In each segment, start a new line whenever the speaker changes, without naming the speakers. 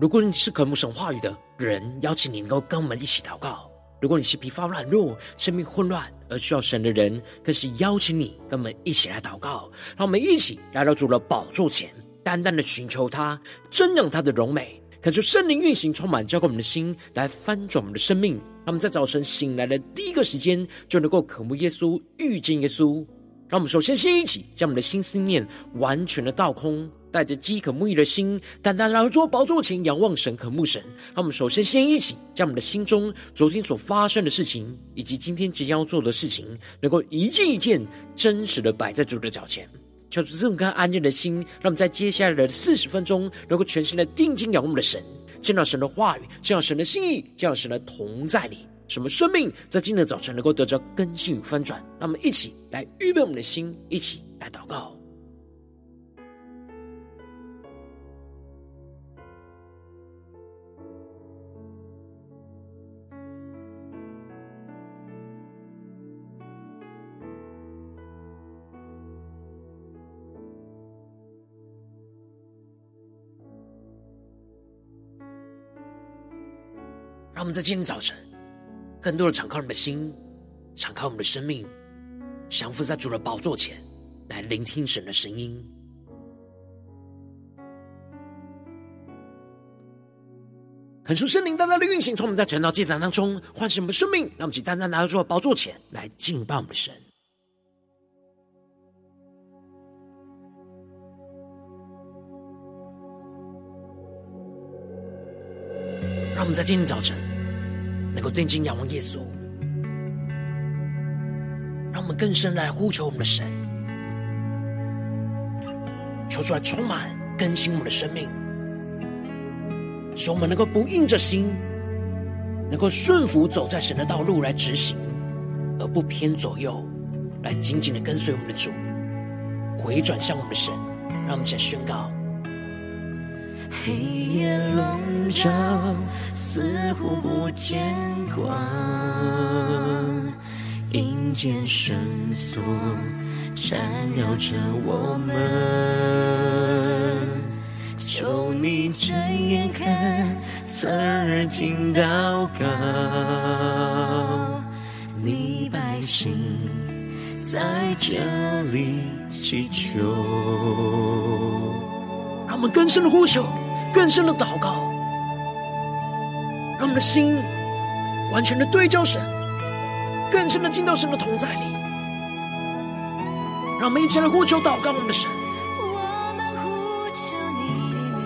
如果你是渴慕神话语的人，邀请你能够跟我们一起祷告；如果你是疲乏软弱、生命混乱而需要神的人，更是邀请你跟我们一起来祷告。让我们一起来到主的宝座前，单单的寻求他，瞻仰他的荣美，恳求圣灵运行，充满浇灌我们的心，来翻转我们的生命。让我们在早晨醒来的第一个时间，就能够渴慕耶稣、遇见耶稣。让我们首先先一起将我们的心思念完全的倒空。带着饥渴沐浴的心，单单来到宝座前仰望神、渴慕神。让我们首先先一起将我们的心中昨天所发生的事情，以及今天即将要做的事情，能够一件一件真实的摆在主的脚前，求主赐我们安静的心，让我们在接下来的四十分钟，能够全心的定睛仰望我们的神，见到神的话语，见到神的心意，见到神的同在里，什么生命在今天的早晨能够得着更新与翻转。让我们一起来预备我们的心，一起来祷告。让我们在今天早晨，更多的敞开我们的心，敞开我们的生命，降服在主的宝座前，来聆听神的声音。恳求圣灵大大的运行，从我们在晨祷祭坛当中唤醒我们的生命，让我们去单单来到主的宝座前来敬拜我们的神。让我们在今天早晨能够定睛仰望耶稣，让我们更深来呼求我们的神，求出来充满更新我们的生命，使我们能够不硬着心，能够顺服走在神的道路来执行，而不偏左右，来紧紧的跟随我们的主，回转向我们的神，让我们一起宣告。
黑夜笼罩，似乎不见光；阴间绳索缠绕着我们。求你睁眼看，侧耳听祷告，你百姓在这里祈求。
让我们更深的呼求，更深的祷告，让我们的心完全的对焦神，更深的进到神的同在里。让我们一起来呼求祷告我们的神。
我们呼求你的名，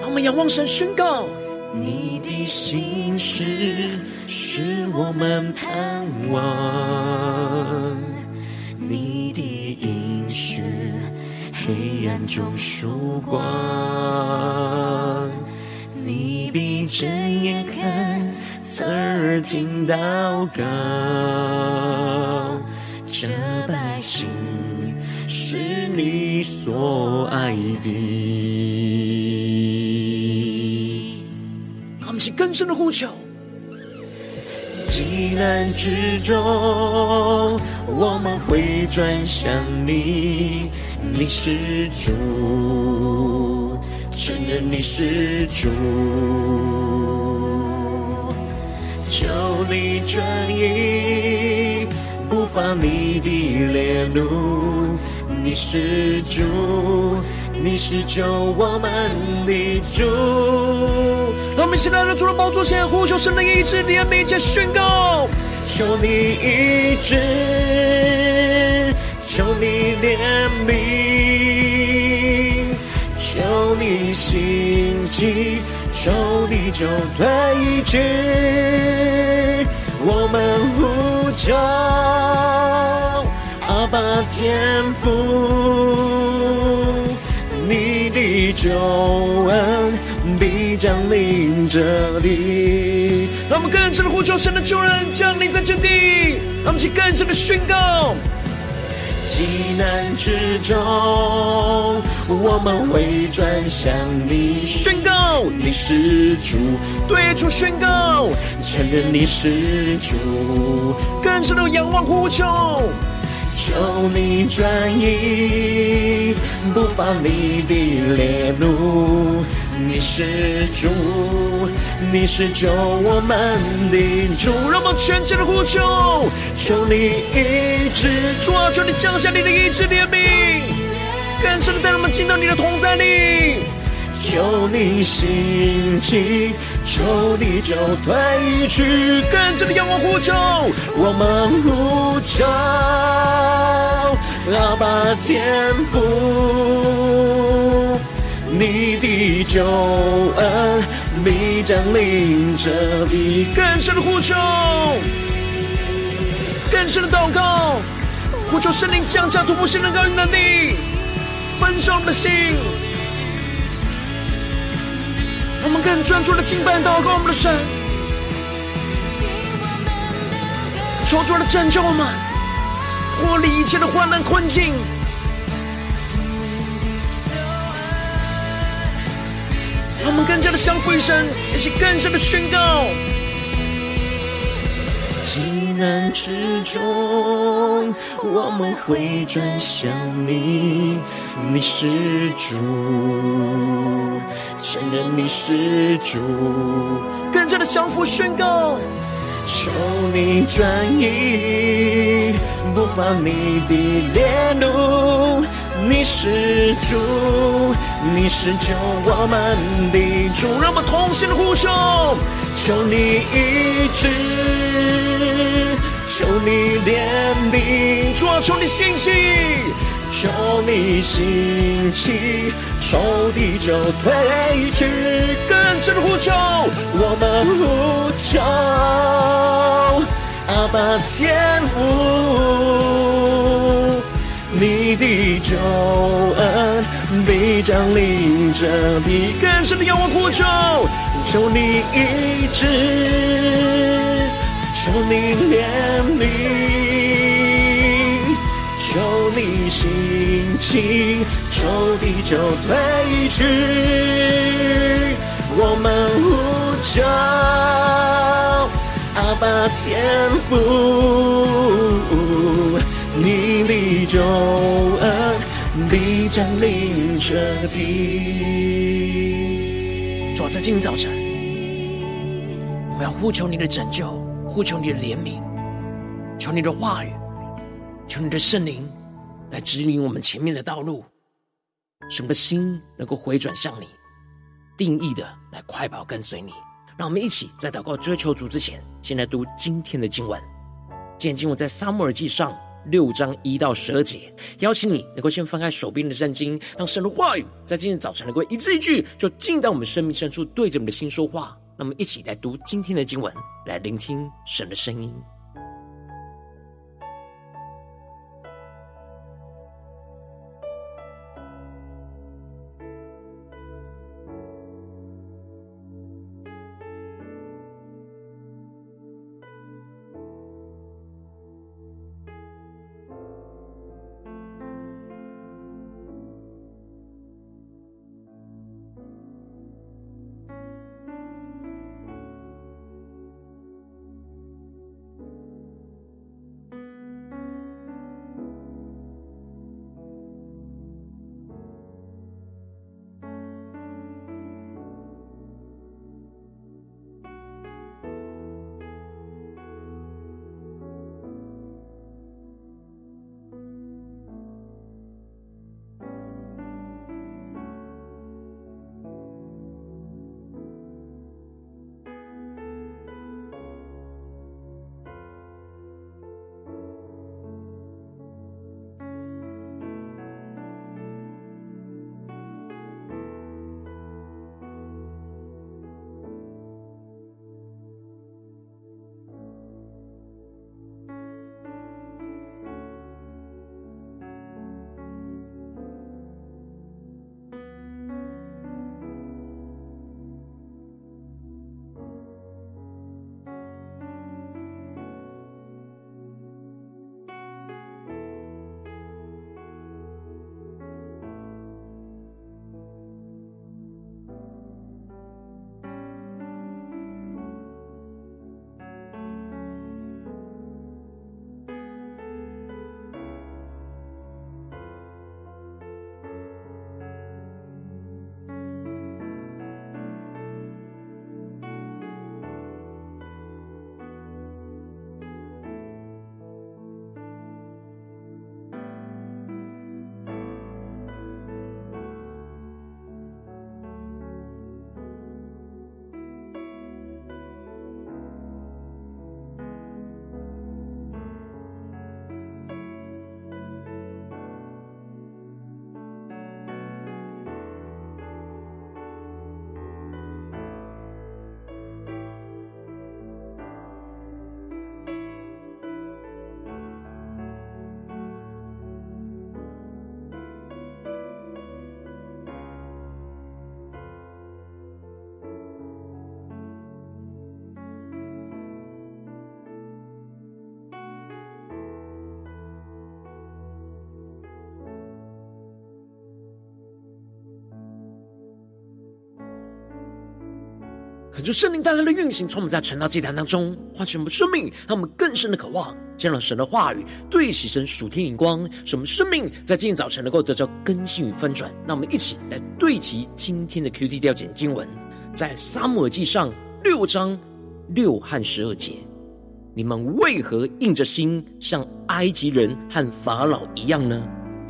让我们仰望神，宣告。
你的心事是我们盼望，你的应许黑暗中曙光，你闭着眼看，侧耳听祷告，这百姓是你所爱的。
更深的呼求，
极难之中，我们会转向你，你是主，承认你是主，求你转移，不发你的烈怒，你是主，你是救我们的主。
让我们现在来到主的宝座前，呼求神的医治，你的面前宣告：
求你医治，求你怜悯，求你兴起，求你就退去。我们呼求阿爸天父，你的救恩。必降临这里，
让我们更深的呼求神的救恩降临在这地，让我们一起更深的宣告。
极难之中，我们会转向你，
宣告
你是主，
对主宣告，
承认你是主，
更深的仰望呼求。
求你转移不发你的烈怒。你是主，你是救我们的主。
让我们全心的呼求，
求你医治，
主啊，求你降下你的医治怜悯，更深的带我们进到你的同在里。
求你兴起，求你就退去，
更深的仰望呼求，
我们呼求，阿爸天父。你的救恩必将临这地，
更深的呼求，更深的祷告，呼求圣灵降下突破性的高能力，焚烧我们的心，我们更专注的敬拜祷告我们的神，求主来拯救我们，脱离一切的患难困境。让我们更加的降服于神，一起更深的宣告。
难之中，我们会转向你，你是主，承认你是主，
跟着的降服宣告。
求你转移，不放你的烈怒。你是主，你是救我们的主，
让我们同心的呼求，
求你医治，求你怜悯，
主啊，求你兴起，
求你兴起，仇敌就退去，
更深的呼求，
我们呼求，阿爸天父。你的救恩必将临这地，
更深的仰望呼求，
求你医治，求你怜悯，求你兴起，仇敌就退去。我们呼求，阿爸天父。你的救恩必将临这地。
主，在今天早晨，我要呼求你的拯救，呼求你的怜悯，求你的话语，求你的圣灵来指引我们前面的道路，什么的心能够回转向你，定义的来快跑跟随你。让我们一起在祷告追求主之前，先来读今天的经文。今天经文在撒母耳记上。六章一到十二节，邀请你能够先翻开手边的圣经，让神的话语在今天早晨能够一字一句，就进到我们生命深处，对着我们的心说话。那么，一起来读今天的经文，来聆听神的声音。恳求圣灵带来的运行，从我们在晨祷祭坛当中唤醒我们生命，让我们更深的渴望，见到神的话语，对齐神属天眼光，使我们生命在今天早晨能够得到更新与翻转。让我们一起来对齐今天的 QT 调简经文，在撒母耳记上六章六和十二节：你们为何硬着心，像埃及人和法老一样呢？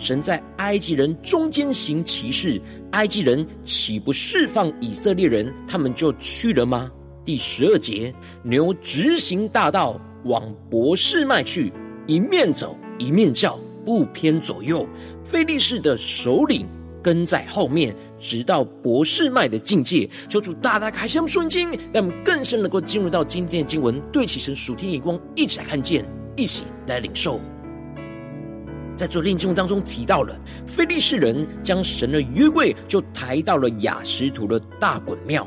神在埃及人中间行奇事，埃及人岂不释放以色列人，他们就去了吗？第十二节，牛直行大道往博士麦去，一面走一面叫，不偏左右。非利士的首领跟在后面，直到博士麦的境界。求主大大开箱顺经，让我们更深能够进入到今天的经文，对齐神属天眼光，一起来看见，一起来领受。在昨天经文当中提到了，菲利士人将神的约柜就抬到了雅实图的大衮庙，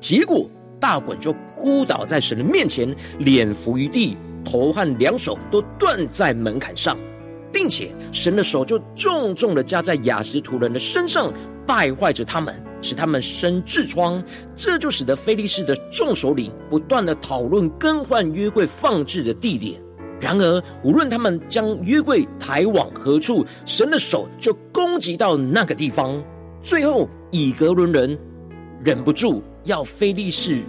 结果大衮就扑倒在神的面前，脸伏于地，头和两手都断在门槛上，并且神的手就重重的加在雅实图人的身上，败坏着他们，使他们生痔疮。这就使得菲利士的众首领不断的讨论更换约柜放置的地点。然而，无论他们将约柜抬往何处，神的手就攻击到那个地方。最后，以革伦人忍不住要非利士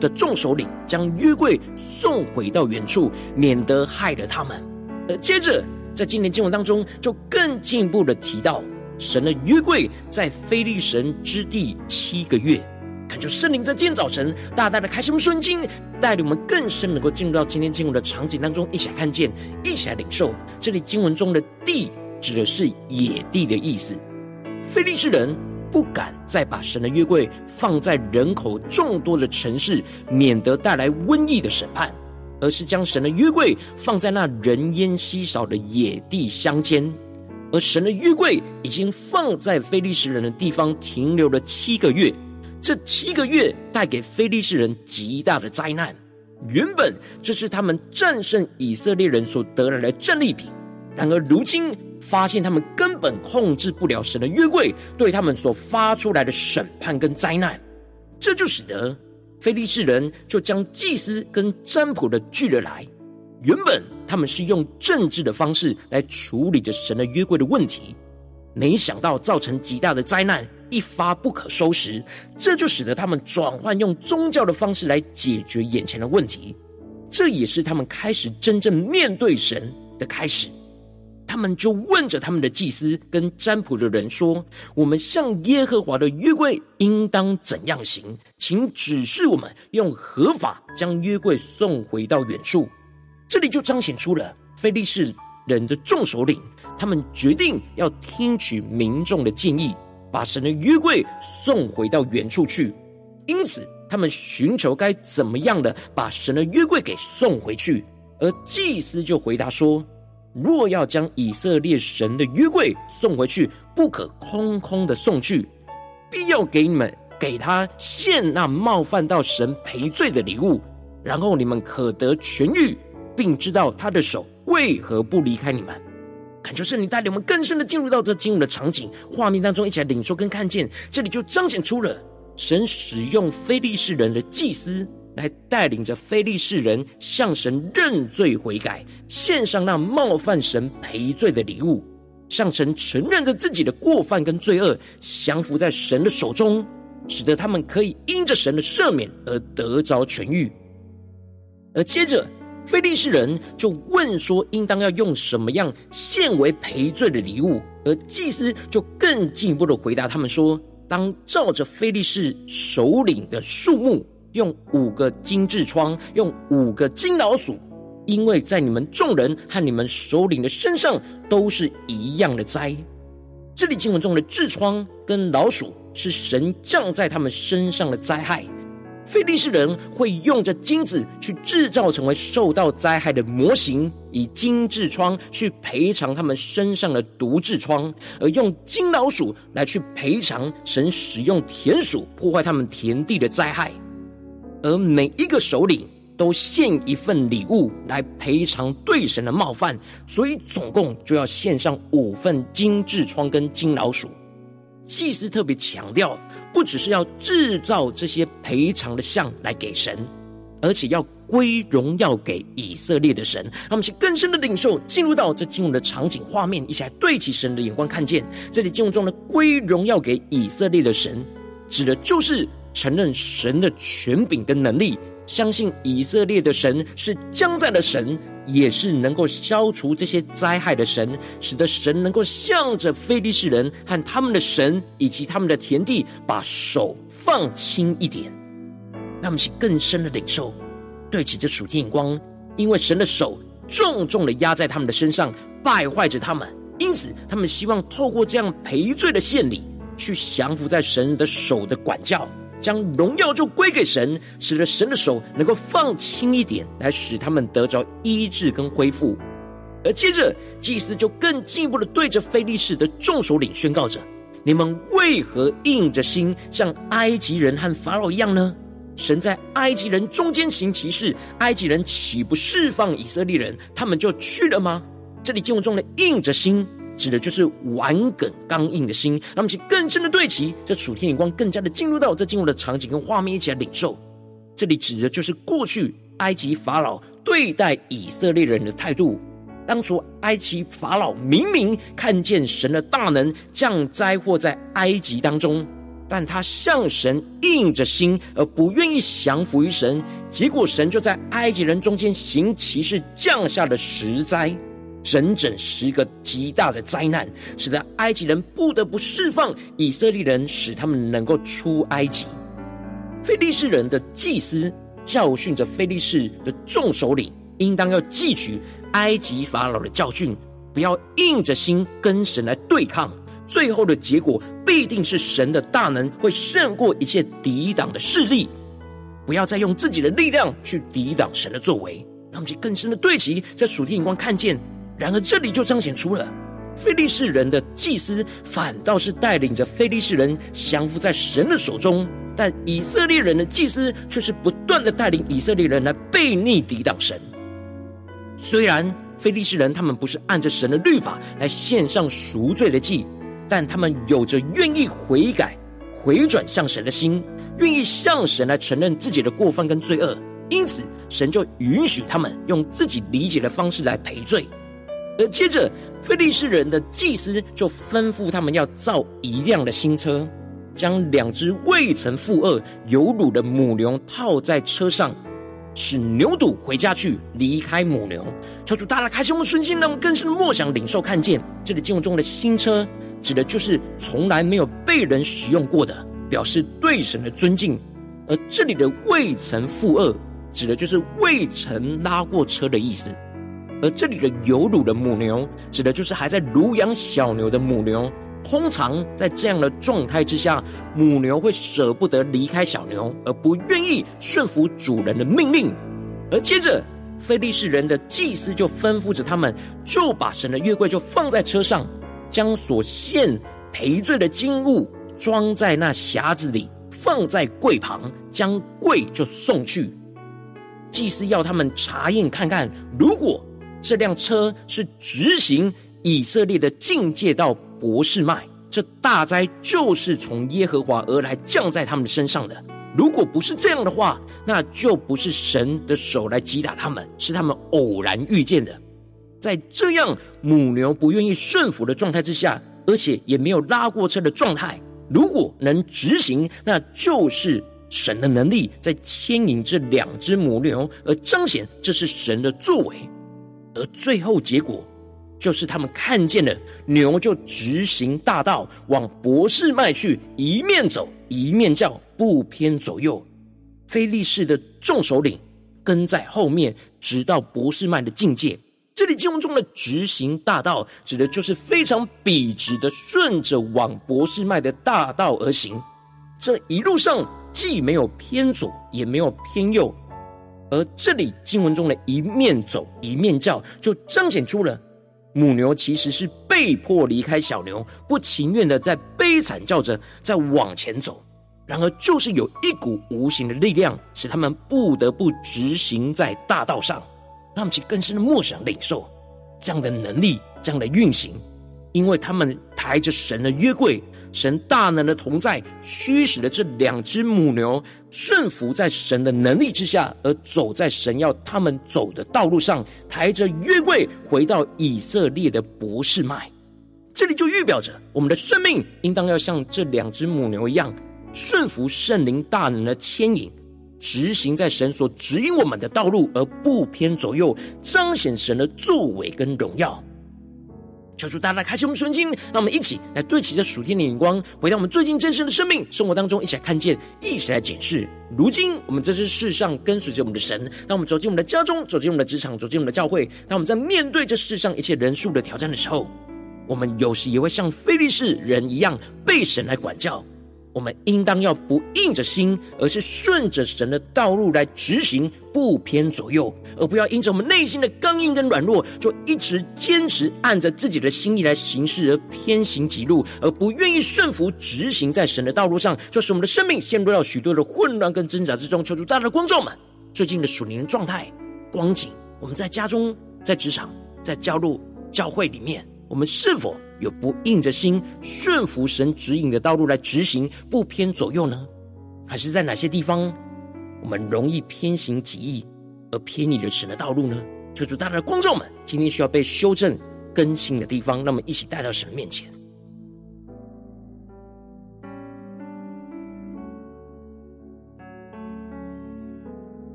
的众首领将约柜送回到原处，免得害了他们。而接着，在今年经文当中，就更进一步的提到，神的约柜在非利神之地七个月。恳求圣灵在今天早晨大大的开启顺经，带领我们更深能够进入到今天经文的场景当中，一起来看见，一起来领受。这里经文中的地指的是野地的意思。非利士人不敢再把神的约柜放在人口众多的城市，免得带来瘟疫的审判，而是将神的约柜放在那人烟稀少的野地乡间。而神的约柜已经放在非利士人的地方停留了七个月。这七个月带给非利士人极大的灾难。原本这是他们战胜以色列人所得来的战利品，然而如今发现他们根本控制不了神的约柜，对他们所发出来的审判跟灾难，这就使得非利士人就将祭司跟占卜的聚了来。原本他们是用政治的方式来处理着神的约柜的问题，没想到造成极大的灾难。一发不可收拾，这就使得他们转换用宗教的方式来解决眼前的问题。这也是他们开始真正面对神的开始。他们就问着他们的祭司跟占卜的人说：“我们向耶和华的约柜应当怎样行？请指示我们用合法将约柜送回到远处。”这里就彰显出了非利士人的众首领，他们决定要听取民众的建议。把神的约柜送回到原处去，因此他们寻求该怎么样的把神的约柜给送回去。而祭司就回答说：“若要将以色列神的约柜送回去，不可空空的送去，必要给你们给他献那冒犯到神赔罪的礼物，然后你们可得痊愈，并知道他的手为何不离开你们。”恳求圣灵带领我们更深的进入到这经文的场景画面当中，一起来领受跟看见。这里就彰显出了神使用非利士人的祭司来带领着非利士人向神认罪悔改，献上那冒犯神赔罪的礼物，向神承认着自己的过犯跟罪恶，降服在神的手中，使得他们可以因着神的赦免而得着痊愈。而接着。非利士人就问说：“应当要用什么样献为赔罪的礼物？”而祭司就更进一步的回答他们说：“当照着非利士首领的数目，用五个金痔疮，用五个金老鼠，因为在你们众人和你们首领的身上都是一样的灾。”这里经文中的痔疮跟老鼠是神降在他们身上的灾害。非利士人会用着金子去制造成为受到灾害的模型，以金痔疮去赔偿他们身上的毒痔疮，而用金老鼠来去赔偿神使用田鼠破坏他们田地的灾害。而每一个首领都献一份礼物来赔偿对神的冒犯，所以总共就要献上五份金痔疮跟金老鼠。祭司特别强调。不只是要制造这些赔偿的像来给神，而且要归荣耀给以色列的神。让我们去更深的领受，进入到这经文的场景画面，一起来对齐神的眼光，看见这里经文中的归荣耀给以色列的神，指的就是承认神的权柄跟能力，相信以色列的神是将在的神。也是能够消除这些灾害的神，使得神能够向着非利士人和他们的神以及他们的田地，把手放轻一点。那么，请更深的领受，对齐这属天眼光，因为神的手重重的压在他们的身上，败坏着他们，因此他们希望透过这样赔罪的献礼，去降服在神的手的管教。将荣耀就归给神，使得神的手能够放轻一点，来使他们得着医治跟恢复。而接着，祭司就更进一步的对着非利士的众首领宣告着：“你们为何硬着心，像埃及人和法老一样呢？神在埃及人中间行奇事，埃及人岂不释放以色列人，他们就去了吗？”这里经文中的硬着心。指的就是顽梗刚硬的心，让我们去更深的对齐，这属天眼光更加的进入到这进入的场景跟画面一起来领受。这里指的就是过去埃及法老对待以色列人的态度。当初埃及法老明明看见神的大能降灾祸在埃及当中，但他向神硬着心，而不愿意降服于神，结果神就在埃及人中间行奇事，降下了十灾。整整十个极大的灾难，使得埃及人不得不释放以色列人，使他们能够出埃及。非利士人的祭司教训着非利士的众首领，应当要记取埃及法老的教训，不要硬着心跟神来对抗。最后的结果必定是神的大能会胜过一切抵挡的势力。不要再用自己的力量去抵挡神的作为。让我们更深的对齐，在属天眼光看见。然而，这里就彰显出了非利士人的祭司反倒是带领着非利士人降服在神的手中，但以色列人的祭司却是不断的带领以色列人来背逆抵挡神。虽然非利士人他们不是按着神的律法来献上赎罪的祭，但他们有着愿意悔改、回转向神的心，愿意向神来承认自己的过犯跟罪恶，因此神就允许他们用自己理解的方式来赔罪。而接着，非利士人的祭司就吩咐他们要造一辆的新车，将两只未曾负轭、有乳的母牛套在车上，使牛犊回家去，离开母牛。求主大大开心我们的心，让我们更深的默想、领受、看见。这里经文中的新车，指的就是从来没有被人使用过的，表示对神的尊敬。而这里的未曾负轭，指的就是未曾拉过车的意思。而这里的有乳的母牛，指的就是还在乳养小牛的母牛。通常在这样的状态之下，母牛会舍不得离开小牛，而不愿意顺服主人的命令。而接着，非利士人的祭司就吩咐着他们，就把神的月柜就放在车上，将所献赔罪的金物装在那匣子里，放在柜旁，将柜就送去。祭司要他们查验看看，如果这辆车是直行以色列的境界到博士麦，这大灾就是从耶和华而来降在他们身上的。如果不是这样的话，那就不是神的手来击打他们，是他们偶然遇见的。在这样母牛不愿意顺服的状态之下，而且也没有拉过车的状态，如果能执行，那就是神的能力在牵引这两只母牛，而彰显这是神的作为。而最后结果，就是他们看见了牛就直行大道往博士麦去，一面走一面叫，不偏左右。非利士的众首领跟在后面，直到博士麦的境界。这里经文中的直行大道，指的就是非常笔直的顺着往博士麦的大道而行。这一路上既没有偏左，也没有偏右。而这里经文中的一面走一面叫，就彰显出了母牛其实是被迫离开小牛，不情愿的在悲惨叫着在往前走。然而，就是有一股无形的力量，使他们不得不直行在大道上，让其更深的默想领受这样的能力，这样的运行，因为他们抬着神的约柜，神大能的同在，驱使了这两只母牛顺服在神的能力之下，而走在神要他们走的道路上，抬着约柜回到以色列的伯士麦。这里就预表着我们的生命应当要像这两只母牛一样，顺服圣灵大能的牵引，执行在神所指引我们的道路，而不偏左右，彰显神的作为跟荣耀。求主大大开启我们的心，让我们一起来对齐这属天的眼光，回到我们最近真实的生命生活当中，一起来看见，一起来检视。如今我们在这世上跟随着我们的神，当我们走进我们的家中，走进我们的职场，走进我们的教会，当我们在面对这世上一切人数的挑战的时候。我们有时也会像非利士人一样被神来管教，我们应当要不硬着心，而是顺着神的道路来执行，不偏左右，而不要因着我们内心的刚硬跟软弱，就一直坚持按着自己的心意来行事而偏行己路，而不愿意顺服执行在神的道路上，就使我们的生命陷入到许多的混乱跟挣扎之中。求主大家的光照们，最近的属灵状态光景，我们在家中、在职场、在教路、教会里面。我们是否有不硬着心顺服神指引的道路来执行，不偏左右呢？还是在哪些地方我们容易偏行己意，而偏离了神的道路呢？求主大大的光照们，今天需要被修正更新的地方，让我们一起带到神面前。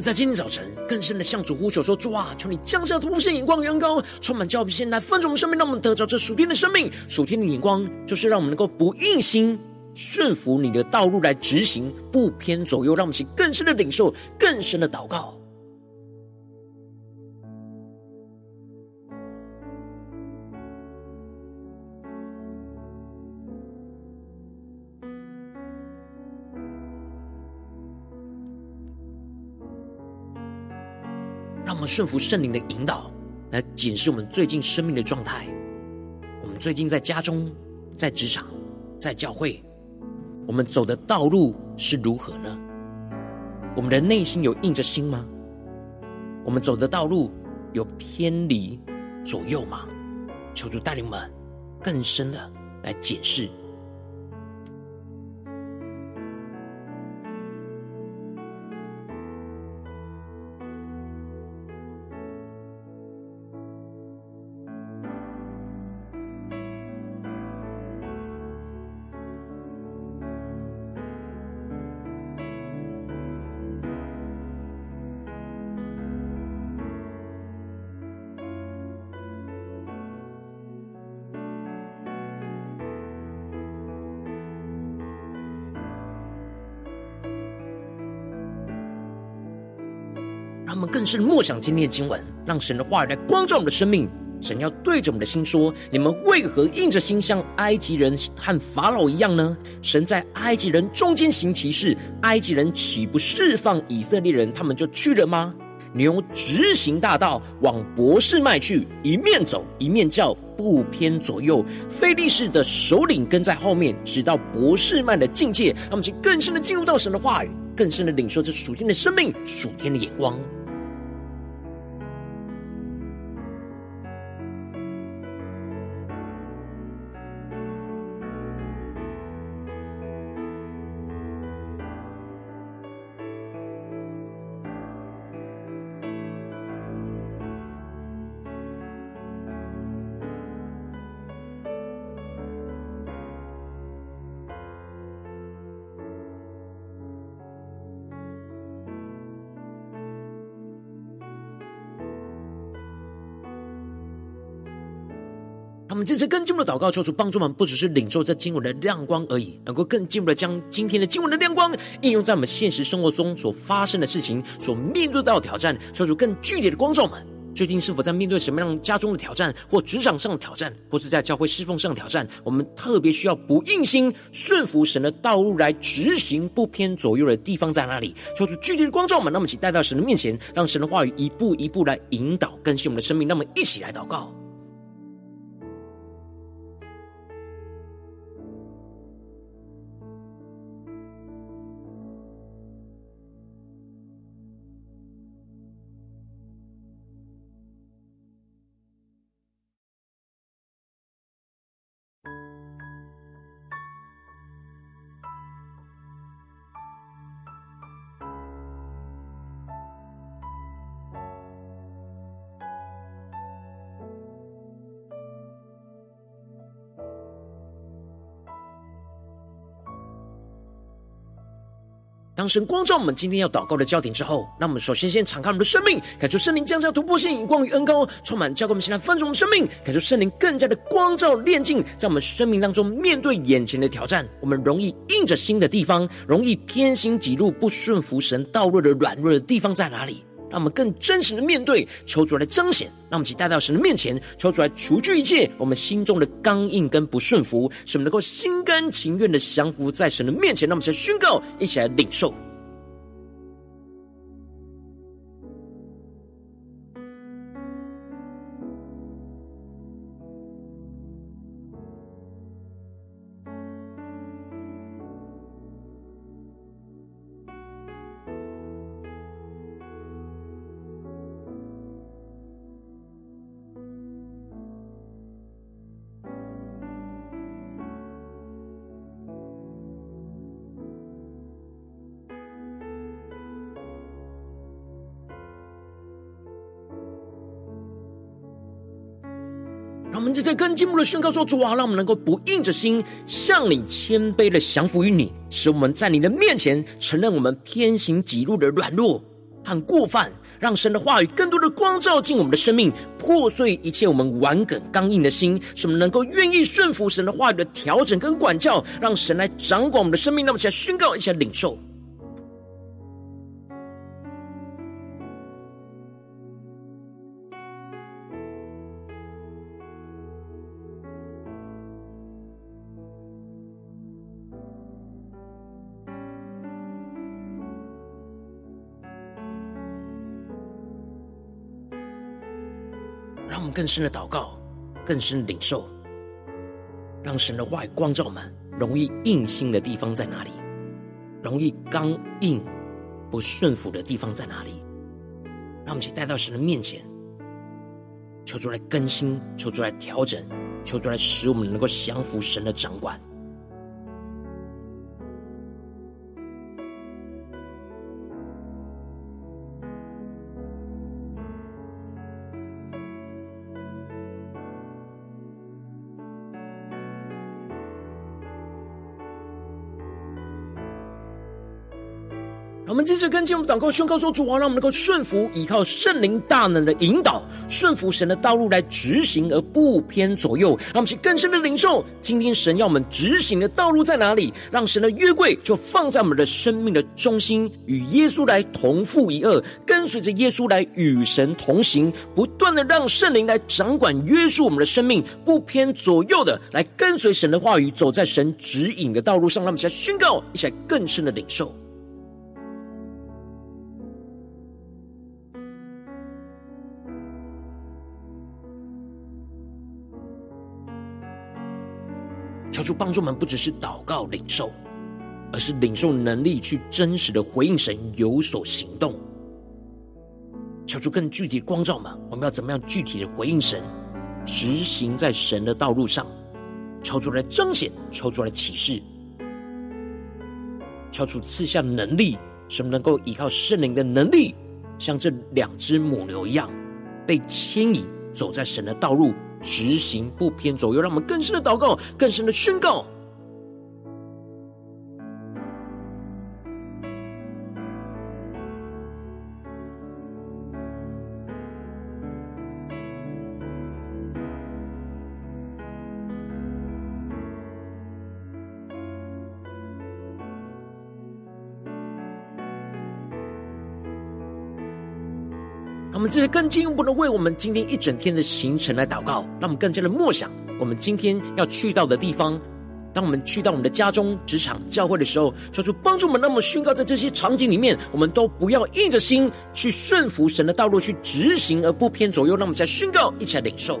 在今天早晨更深的向主呼求说：主啊，求你降下突破性眼光，阳光充满教皮，现来分盛我们生命，让我们得着这属天的生命。属天的眼光就是让我们能够不硬心顺服你的道路来执行，不偏左右。让我们去更深的领受，更深的祷告。让我们顺服圣灵的引导，来检视我们最近生命的状态。我们最近在家中、在职场、在教会，我们走的道路是如何呢？我们的内心有硬着心吗？我们走的道路有偏离左右吗？求主带领我们更深的来检视。是默想今天的经文，让神的话语来光照我们的生命。神要对着我们的心说：你们为何硬着心像埃及人和法老一样呢？神在埃及人中间行奇事，埃及人岂不释放以色列人，他们就去了吗？牛直行大道往伯士麦去，一面走一面叫，不偏左右。非利士的首领跟在后面，直到伯士麦的境界。让我们请更深的进入到神的话语，更深的领受这属天的生命、属天的眼光。这次更进一步的祷告，求主帮助我们，不只是领受这经文的亮光而已，能够更进一步的将今天的经文的亮光应用在我们现实生活中所发生的事情、所面对到的挑战，求主更具体的光照们。最近是否在面对什么样家中的挑战，或职场上的挑战，或是在教会侍奉上的挑战？我们特别需要不硬心顺服神的道路来执行，不偏左右的地方在哪里？求主具体的光照我们，那么请带到神的面前，让神的话语一步一步来引导更新我们的生命。那么一起来祷告。当神光照我们今天要祷告的焦点之后，那我们首先先敞开我们的生命，感受圣灵降下突破性眼光与恩膏，充满教给我们现在分盛我们生命，感受圣灵更加的光照炼净，在我们生命当中面对眼前的挑战，我们容易硬着心的地方，容易偏心己路，不顺服神道路的软弱的地方在哪里？让我们更真实的面对，求主来彰显。让我们一起带到神的面前，求主来除去一切我们心中的刚硬跟不顺服，使我们能够心甘情愿的降服在神的面前。让我们先宣告，一起来领受。我们就在更进一步的宣告说：“主啊，让我们能够不硬着心，向你谦卑的降服于你，使我们在你的面前承认我们偏行己路的软弱和过犯，让神的话语更多的光照进我们的生命，破碎一切我们顽梗刚硬的心，使我们能够愿意顺服神的话语的调整跟管教，让神来掌管我们的生命。那么，现在宣告一下领受。”更深的祷告，更深的领受，让神的话语光照我们。容易硬心的地方在哪里？容易刚硬不顺服的地方在哪里？让我们一起带到神的面前，求主来更新，求主来调整，求主来使我们能够降服神的掌管。我们接着跟进我们祷告宣告说：主啊，让我们能够顺服，依靠圣灵大能的引导，顺服神的道路来执行，而不偏左右。让我们去更深的领受，今天神要我们执行的道路在哪里？让神的约柜就放在我们的生命的中心，与耶稣来同负一轭，跟随着耶稣来与神同行，不断的让圣灵来掌管约束我们的生命，不偏左右的来跟随神的话语，走在神指引的道路上。让我们一起来宣告，一起来更深的领受。主帮助们，不只是祷告领受，而是领受能力去真实的回应神，有所行动。求主更具体的光照嘛，我们要怎么样具体的回应神，执行在神的道路上？求主来彰显，求主来启示，求主赐下能力，什么能够依靠圣灵的能力，像这两只母牛一样，被牵引走在神的道路。执行不偏左右，让我们更深的祷告，更深的宣告。我们这些更进一步的为我们今天一整天的行程来祷告，让我们更加的默想我们今天要去到的地方。当我们去到我们的家中、职场、教会的时候，求主帮助我们，让我们宣告在这些场景里面，我们都不要硬着心去顺服神的道路去执行，而不偏左右。让我们在宣告，一起来领受。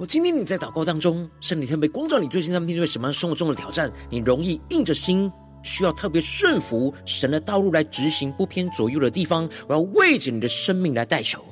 我今天你在祷告当中，圣灵特别光照你，最近在面对什么生活中的挑战？你容易硬着心，需要特别顺服神的道路来执行，不偏左右的地方。我要为着你的生命来代求。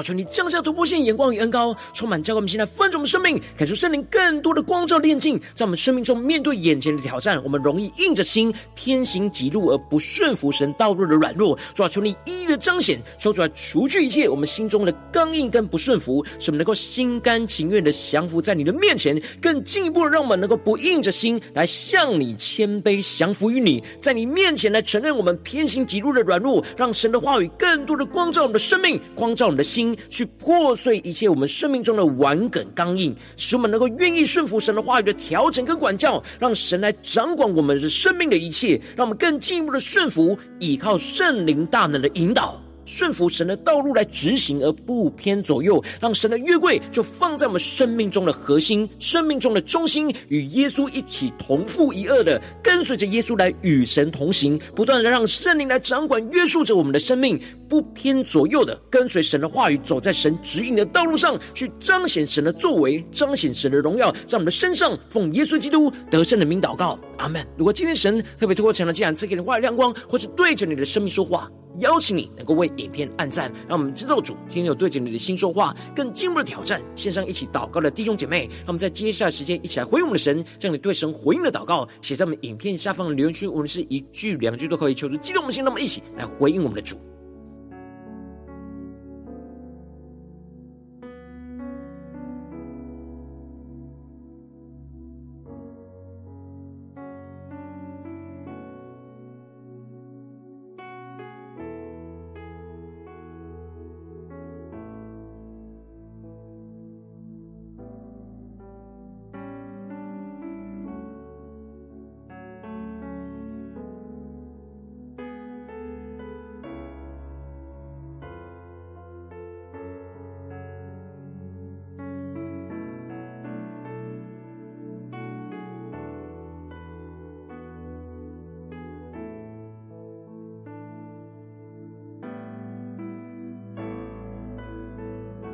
求你降下突破性眼光与恩膏，充满教会，我们现在分盛我们生命，感受圣灵更多的光照炼净，在我们生命中面对眼前的挑战，我们容易硬着心偏行己路而不顺服神道路的软弱。抓住，你一一的彰显，说出来除去一切我们心中的刚硬跟不顺服，使我们能够心甘情愿的降服在你的面前，更进一步的让我们能够不硬着心来向你谦卑降服于你，在你面前来承认我们偏行己路的软弱，让神的话语更多的光照我们的生命，光照我们的心。去破碎一切我们生命中的顽梗刚硬，使我们能够愿意顺服神的话语的调整跟管教，让神来掌管我们的生命的一切，让我们更进一步的顺服，依靠圣灵大能的引导。顺服神的道路来执行，而不偏左右，让神的约柜就放在我们生命中的核心、生命中的中心，与耶稣一起同负一轭的，跟随着耶稣来与神同行，不断的让圣灵来掌管、约束着我们的生命，不偏左右的跟随神的话语，走在神指引的道路上，去彰显神的作为，彰显神的荣耀，在我们的身上，奉耶稣基督得胜的名祷告，阿门。如果今天神特别透过这样的，既然赐给你话语亮光，或是对着你的生命说话。邀请你能够为影片按赞，让我们知道主今天有对着你的心说话，更进一步的挑战。线上一起祷告的弟兄姐妹，让我们在接下来时间一起来回应我们的神，将你对神回应的祷告写在我们影片下方的留言区，无论是一句两句都可以，求助激动我们心，让我们一起来回应我们的主。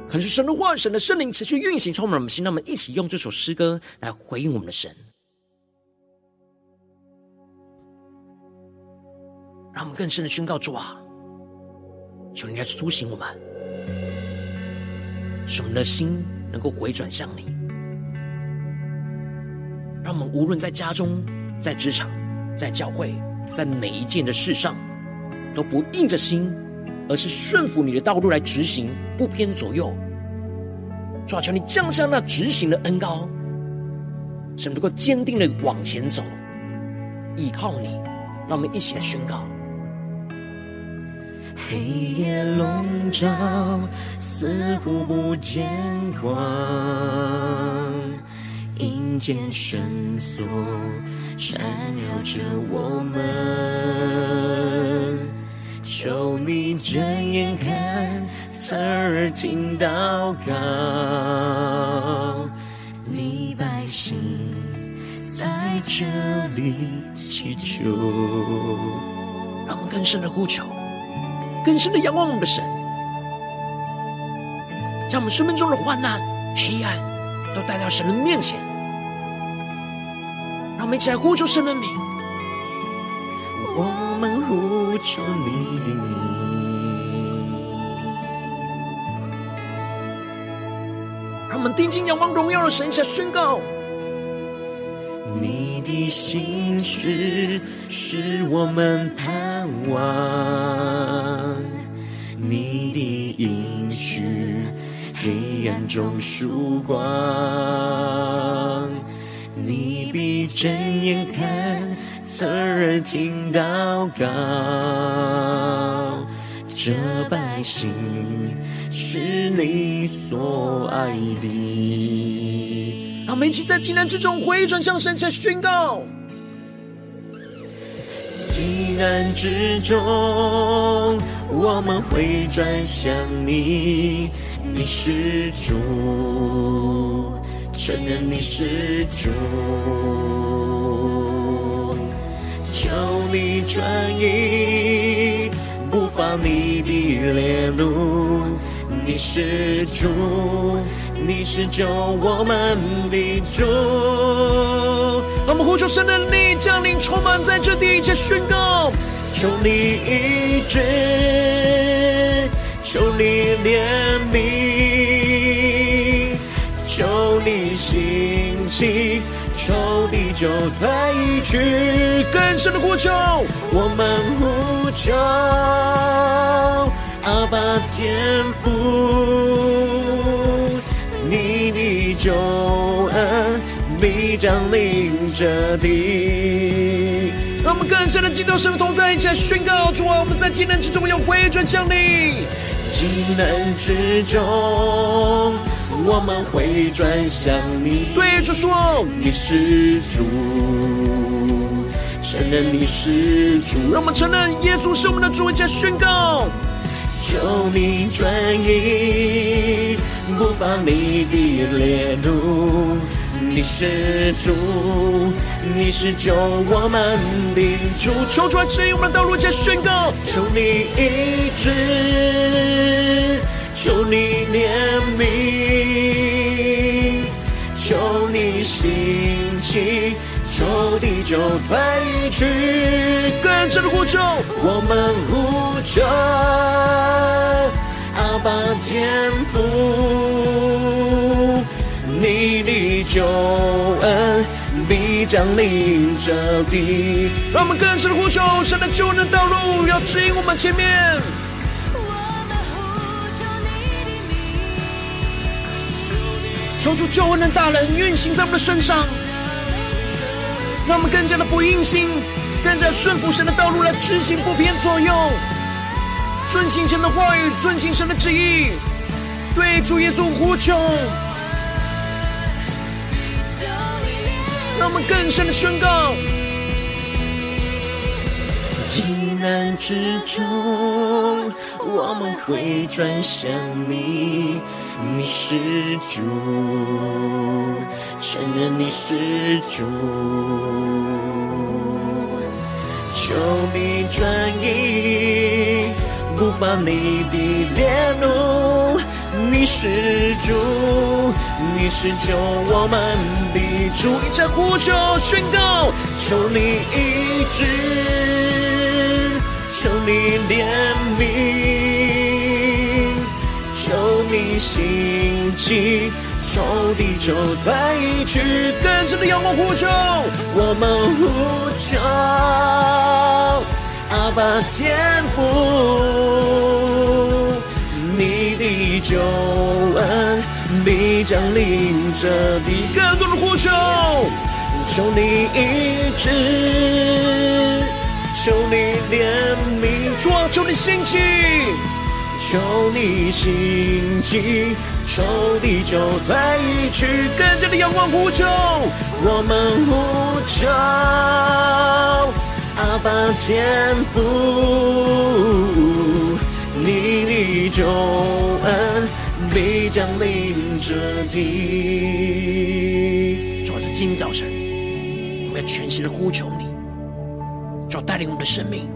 可是神的话，神的圣灵持续运行，充满我们心。让我们一起用这首诗歌来回应我们的神，让我们更深的宣告主啊，求你来苏醒我们，使我们的心能够回转向你。让我们无论在家中、在职场、在教会，在每一件的事上，都不硬着心。而是顺服你的道路来执行，不偏左右。主啊，求你降下那执行的恩膏，使能够坚定的往前走，依靠你。让我们一起来宣告。
黑夜笼罩，似乎不见光，阴间绳索缠绕着我们，求你睁眼看，侧耳听祷告，你百姓在这里祈求，
让我们更深的呼求。更深的仰望我们的神，将我们生命中的患难、黑暗都带到神的面前，让我们一起来呼求神的名。
我们呼求你的名，
我们定睛仰望荣耀的神，下宣告：
你的心事是我们盼望。你的应许，黑暗中曙光。你闭着眼看，侧耳听祷告。这百姓是你所爱的。
让我们一起在急难之中回转向神，下宣告。
急难之中，我们回转向你，你是主，承认你是主，求你转移不放你的烈怒，是主，你是救我们的主。
让我们呼求神的力，降临充满在这地，一起宣告：
求你医治，求你怜悯，求你兴起，求地久退去。
更深的呼求，
我们呼求阿爸天父，你的救恩。必降临这地，
让我们更深的敬拜神的同在，一起来宣告：主啊，我们在。艰难之中要回转向你。
艰难之中，我们回转向你。
对主说，
你是主，承认你是主。
让我们承认耶稣是我们的主，一起宣告：
求你转移，不发你的烈怒。你是主，你是救我们的主，
求主来指引我们的道路，加宣告，
求你医治，求你怜悯，求你兴起，求地就退去。
更深的呼求，
我们呼求阿爸天父。你的救恩必降临这地，
让我们更深的呼求神的救恩的道路，要指引我们前面。我们呼求你的名，求主救恩的大能运行在我们的身上，让我们更加的不硬心，更加顺服神的道路来执行，不偏左右，遵行神的话语，遵行神的旨意，对主耶稣呼求。让我们更深的宣告：
急难之中，我们回转向你，你是主，承认你是主，求你转移，不发你的烈怒。你是主，你是救我们的主，
一起呼求宣告，
求你医治，求你怜悯，求你兴起，求地久退去。
更深的仰望呼求，
我们呼求阿爸天父。你的救恩必将临这地。更多的呼求，求你医治，求你怜悯，主啊，求你兴起，求你兴起，仇敌就退去。更加的仰望呼求，我们呼求，阿爸天父，你的救恩必将临这地。
主要是今天早晨，我们要全心的呼求你，主要带领我们的生命，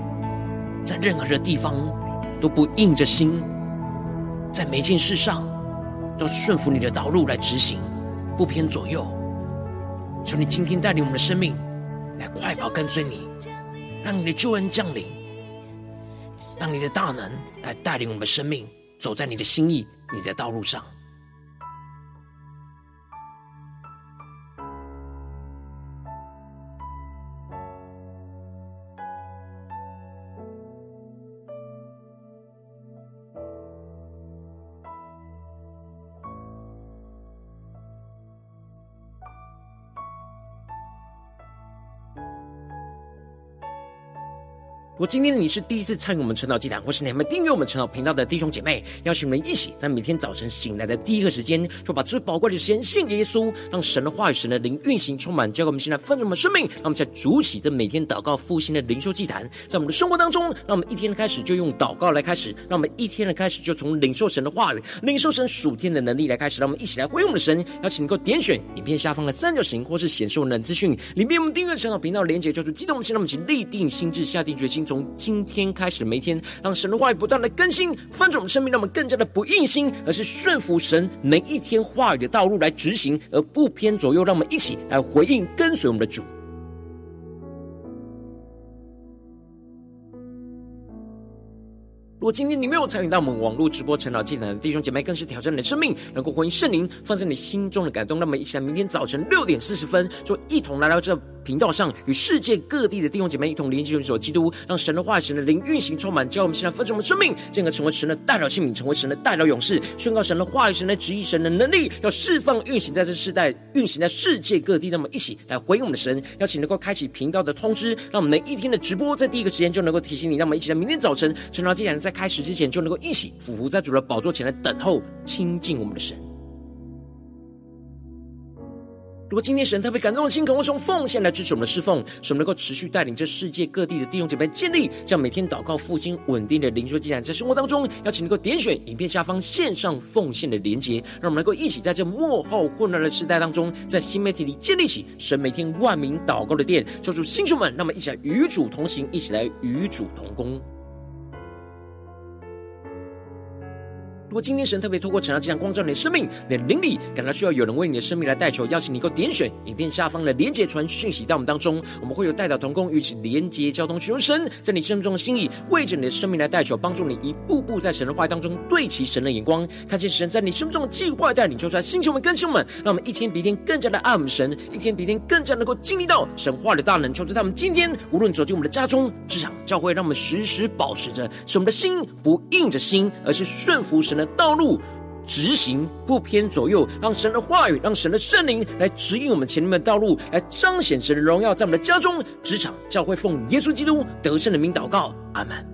在任何的地方都不硬着心，在每件事上都顺服你的道路来执行，不偏左右。求你今天带领我们的生命来快跑跟随你，让你的救恩降临，让你的大能来带领我们的生命走在你的心意、你的道路上。果今天你是第一次参与我们晨祷祭坛，或是你还没订阅我们晨祷频道的弟兄姐妹，邀请我们一起在每天早晨醒来的第一个时间，就把最宝贵的时间献给耶稣，让神的话语、神的灵运行充满，交给我们现在丰盛的生命。让我们在主起这每天祷告复兴的灵修祭坛，在我们的生活当中，让我们一天的开始就用祷告来开始，让我们一天的开始就从领受神的话语、领受神属天的能力来开始。让我们一起来回应我们的神，邀请你能够点选影片下方的三角形，或是显示我们的资讯里面，我们订阅晨祷频道连结，叫做激动的心。让我们一起立定心志，下定决心，从今天。开始的每一天，让神的话语不断的更新翻转我们生命，让我们更加的不硬心，而是顺服神每一天话语的道路来执行，而不偏左右。让我们一起来回应跟随我们的主。如果今天你没有参与到我们网络直播晨祷祭坛的弟兄姐妹，更是挑战你的生命，能够回应圣灵放在你心中的感动。那么，一起来，明天早晨六点四十分，就一同来到这频道上，与世界各地的弟兄姐妹一同连接、所基督，让神的话语、神的灵运行充满，叫我们现在分盛我们生命，进而成为神的代表器皿，成为神的代表勇士，宣告神的话语、神的旨意、神的能力，要释放运行在这世代，运行在世界各地。那么，一起来回应我们的神，邀请能够开启频道的通知，让我们每一天的直播在第一个时间就能够提醒你。让我们一起在明天早晨晨祷祭坛在开始之前，就能够一起俯伏在主的宝座前来等候亲近我们的神。如果今天神特别感动的心，渴望用奉献来支持我们的侍奉，使我们能够持续带领这世界各地的弟兄姐妹建立这样每天祷告复兴稳定的灵修祭坛，在生活当中，邀请能够点选影片下方线上奉献的连结，让我们能够一起在这幕后混乱的时代当中，在新媒体里建立起神每天万名祷告的殿，求主弟兄们，那么一起来与主同行，一起来与主同工。如果今天神特别透过晨祷祭坛光照你的生命，你的灵里感到需要有人为你的生命来代求，邀请你能够点选影片下方的连结传讯息到我们当中，我们会有代表同工与其连结交通，求神在你生命中的心意，为着你的生命来代求，帮助你一步步在神的话当中对齐神的眼光，看见神在你生命中的计划带领，求出来，星球们、更新们，让我们一天比一天更加的爱我们神，一天比一天更加能够经历到神话的大能，求出他们今天无论走进我们的家中、职场、教会，让我们时时保持着，使我们的心不硬着心，而是顺服神的的道路执行，不偏左右，让神的话语，让神的圣灵来指引我们前面的道路，来彰显神的荣耀，在我们的家中、职场、教会，奉耶稣基督得胜的名祷告，阿门。